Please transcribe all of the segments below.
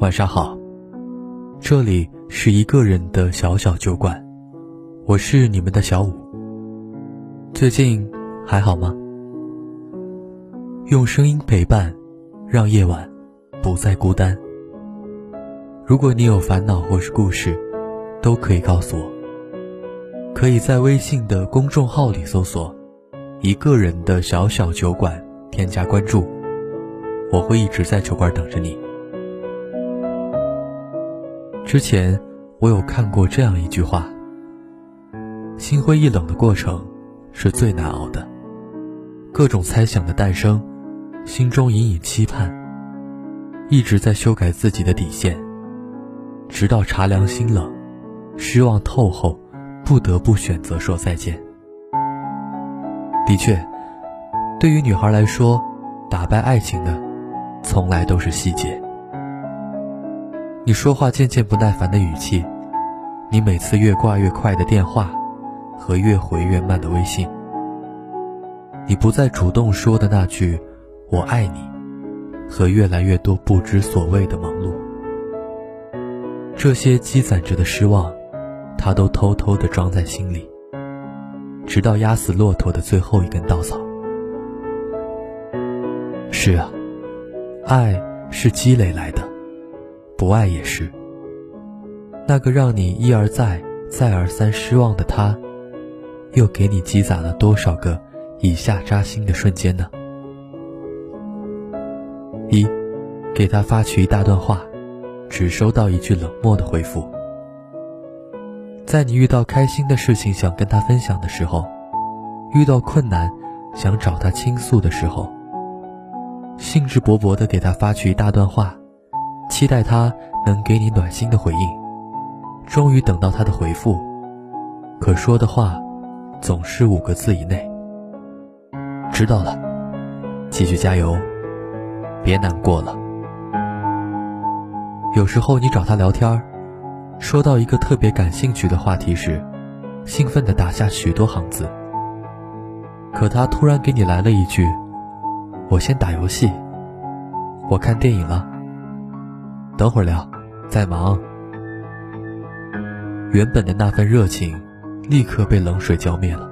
晚上好，这里是一个人的小小酒馆，我是你们的小五。最近还好吗？用声音陪伴，让夜晚不再孤单。如果你有烦恼或是故事，都可以告诉我。可以在微信的公众号里搜索“一个人的小小酒馆”，添加关注，我会一直在酒馆等着你。之前我有看过这样一句话：心灰意冷的过程是最难熬的，各种猜想的诞生，心中隐隐期盼，一直在修改自己的底线，直到茶凉心冷，失望透后，不得不选择说再见。的确，对于女孩来说，打败爱情的，从来都是细节。你说话渐渐不耐烦的语气，你每次越挂越快的电话，和越回越慢的微信，你不再主动说的那句“我爱你”，和越来越多不知所谓的忙碌，这些积攒着的失望，他都偷偷的装在心里，直到压死骆驼的最后一根稻草。是啊，爱是积累来的。不爱也是。那个让你一而再、再而三失望的他，又给你积攒了多少个以下扎心的瞬间呢？一，给他发去一大段话，只收到一句冷漠的回复。在你遇到开心的事情想跟他分享的时候，遇到困难想找他倾诉的时候，兴致勃勃地给他发去一大段话。期待他能给你暖心的回应，终于等到他的回复，可说的话总是五个字以内。知道了，继续加油，别难过了。有时候你找他聊天，说到一个特别感兴趣的话题时，兴奋地打下许多行字。可他突然给你来了一句：“我先打游戏，我看电影了。”等会儿聊，在忙。原本的那份热情，立刻被冷水浇灭了，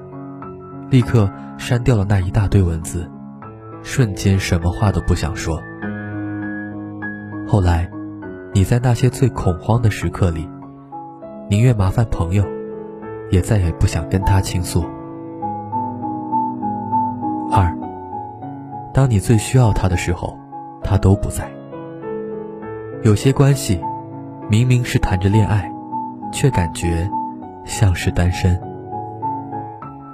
立刻删掉了那一大堆文字，瞬间什么话都不想说。后来，你在那些最恐慌的时刻里，宁愿麻烦朋友，也再也不想跟他倾诉。二，当你最需要他的时候，他都不在。有些关系，明明是谈着恋爱，却感觉像是单身。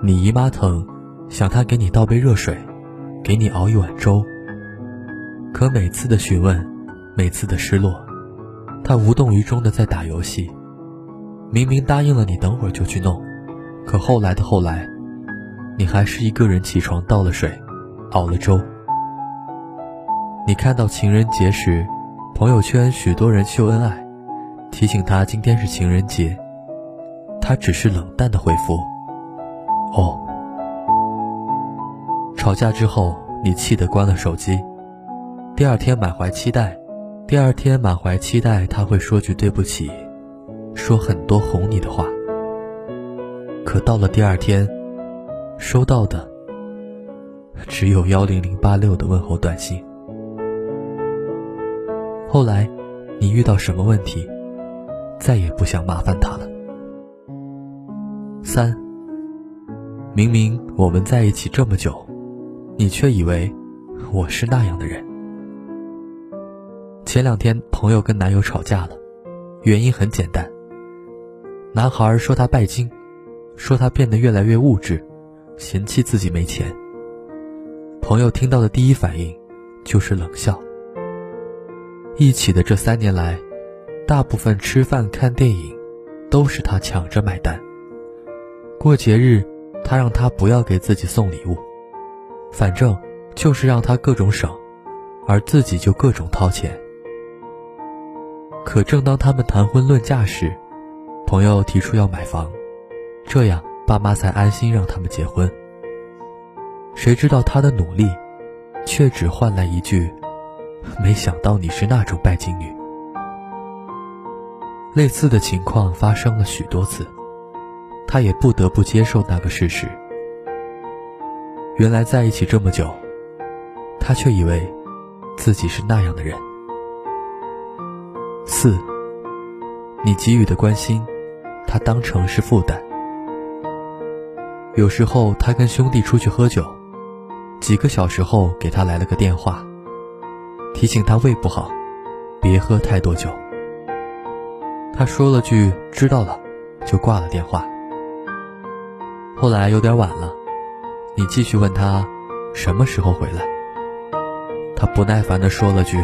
你姨妈疼，想他给你倒杯热水，给你熬一碗粥。可每次的询问，每次的失落，他无动于衷的在打游戏。明明答应了你等会儿就去弄，可后来的后来，你还是一个人起床倒了水，熬了粥。你看到情人节时。朋友圈许多人秀恩爱，提醒他今天是情人节，他只是冷淡的回复：“哦。”吵架之后，你气得关了手机。第二天满怀期待，第二天满怀期待他会说句对不起，说很多哄你的话。可到了第二天，收到的只有幺零零八六的问候短信。后来，你遇到什么问题，再也不想麻烦他了。三，明明我们在一起这么久，你却以为我是那样的人。前两天，朋友跟男友吵架了，原因很简单。男孩说他拜金，说他变得越来越物质，嫌弃自己没钱。朋友听到的第一反应就是冷笑。一起的这三年来，大部分吃饭看电影，都是他抢着买单。过节日，他让他不要给自己送礼物，反正就是让他各种省，而自己就各种掏钱。可正当他们谈婚论嫁时，朋友提出要买房，这样爸妈才安心让他们结婚。谁知道他的努力，却只换来一句。没想到你是那种拜金女。类似的情况发生了许多次，他也不得不接受那个事实。原来在一起这么久，他却以为自己是那样的人。四，你给予的关心，他当成是负担。有时候他跟兄弟出去喝酒，几个小时后给他来了个电话，提醒他胃不好，别喝太多酒。他说了句“知道了”，就挂了电话。后来有点晚了，你继续问他什么时候回来，他不耐烦地说了句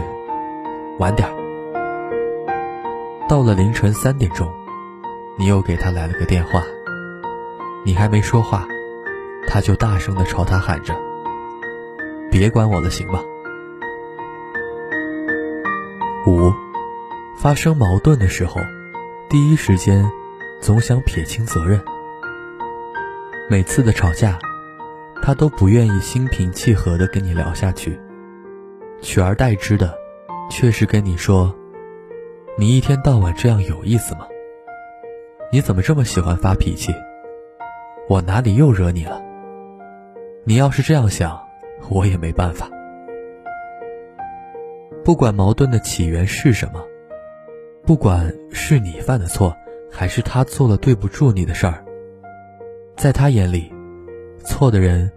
“晚点到了凌晨三点钟，你又给他来了个电话。你还没说话，他就大声的朝他喊着：“别管我了，行吗？”发生矛盾的时候，第一时间总想撇清责任。每次的吵架，他都不愿意心平气和的跟你聊下去，取而代之的，却是跟你说。你一天到晚这样有意思吗？你怎么这么喜欢发脾气？我哪里又惹你了？你要是这样想，我也没办法。不管矛盾的起源是什么，不管是你犯的错，还是他做了对不住你的事儿，在他眼里，错的人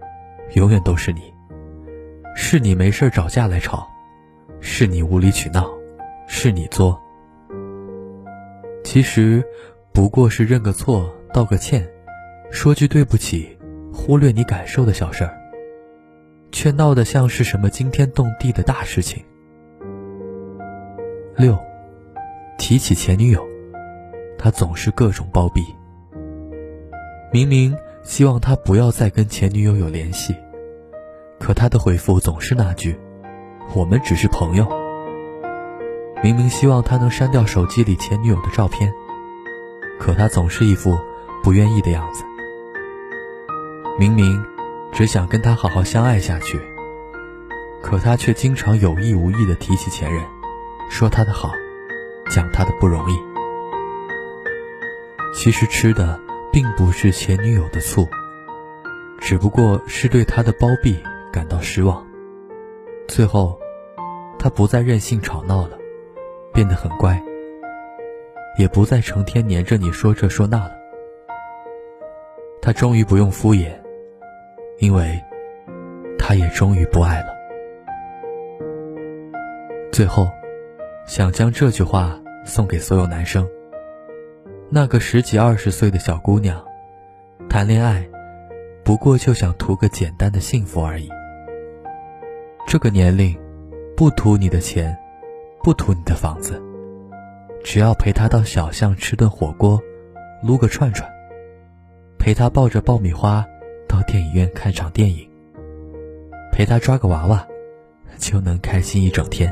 永远都是你，是你没事找架来吵，是你无理取闹，是你作。其实，不过是认个错、道个歉、说句对不起，忽略你感受的小事儿，却闹得像是什么惊天动地的大事情。六，提起前女友，他总是各种包庇。明明希望他不要再跟前女友有联系，可他的回复总是那句：“我们只是朋友。”明明希望他能删掉手机里前女友的照片，可他总是一副不愿意的样子。明明只想跟他好好相爱下去，可他却经常有意无意的提起前任，说他的好，讲他的不容易。其实吃的并不是前女友的醋，只不过是对他的包庇感到失望。最后，他不再任性吵闹了。变得很乖，也不再成天黏着你说这说那了。他终于不用敷衍，因为他也终于不爱了。最后，想将这句话送给所有男生：那个十几二十岁的小姑娘，谈恋爱，不过就想图个简单的幸福而已。这个年龄，不图你的钱。不图你的房子，只要陪他到小巷吃顿火锅，撸个串串，陪他抱着爆米花到电影院看场电影，陪他抓个娃娃，就能开心一整天。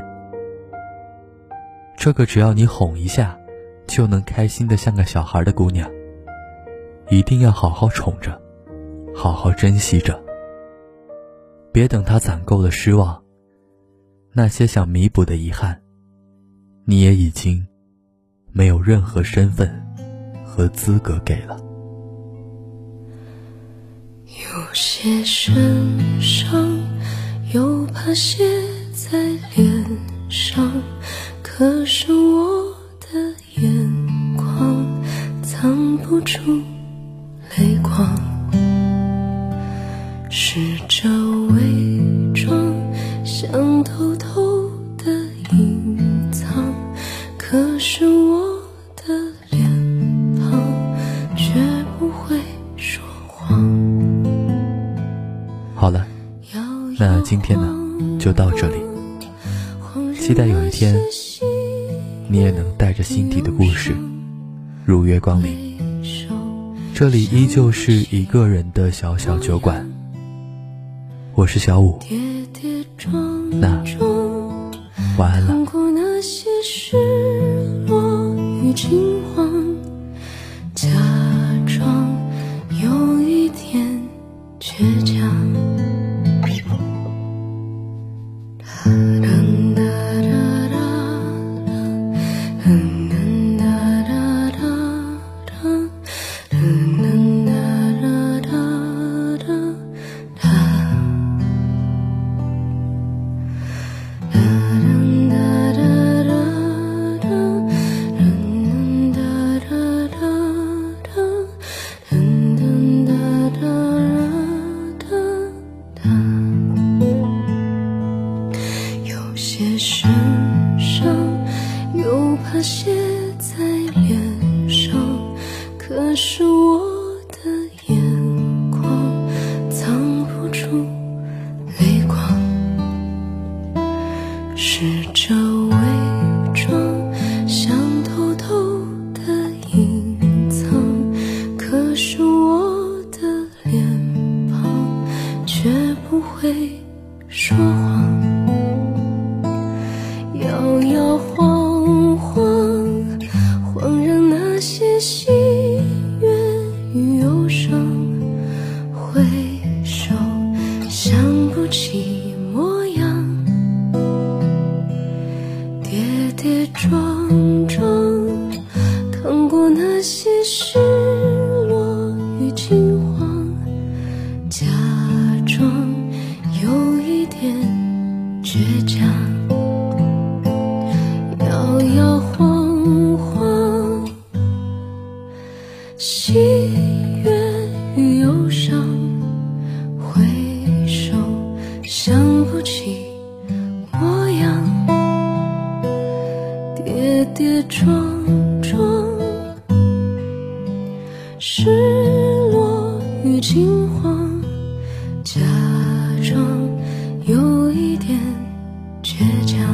这个只要你哄一下，就能开心的像个小孩的姑娘，一定要好好宠着，好好珍惜着。别等他攒够了失望，那些想弥补的遗憾。你也已经没有任何身份和资格给了。有些身上又怕写在脸上，可是我的眼眶藏不住泪光，试着伪装，想偷偷的隐藏。可是我的脸庞却不会说谎。好了，那今天呢，就到这里。期待有一天，你也能带着心底的故事如约光临。这里依旧是一个人的小小酒馆，我是小五。那晚安了。起模样，跌跌撞撞，趟过那些失落与惊慌，假装有一点倔强，摇摇晃晃，心一点倔强，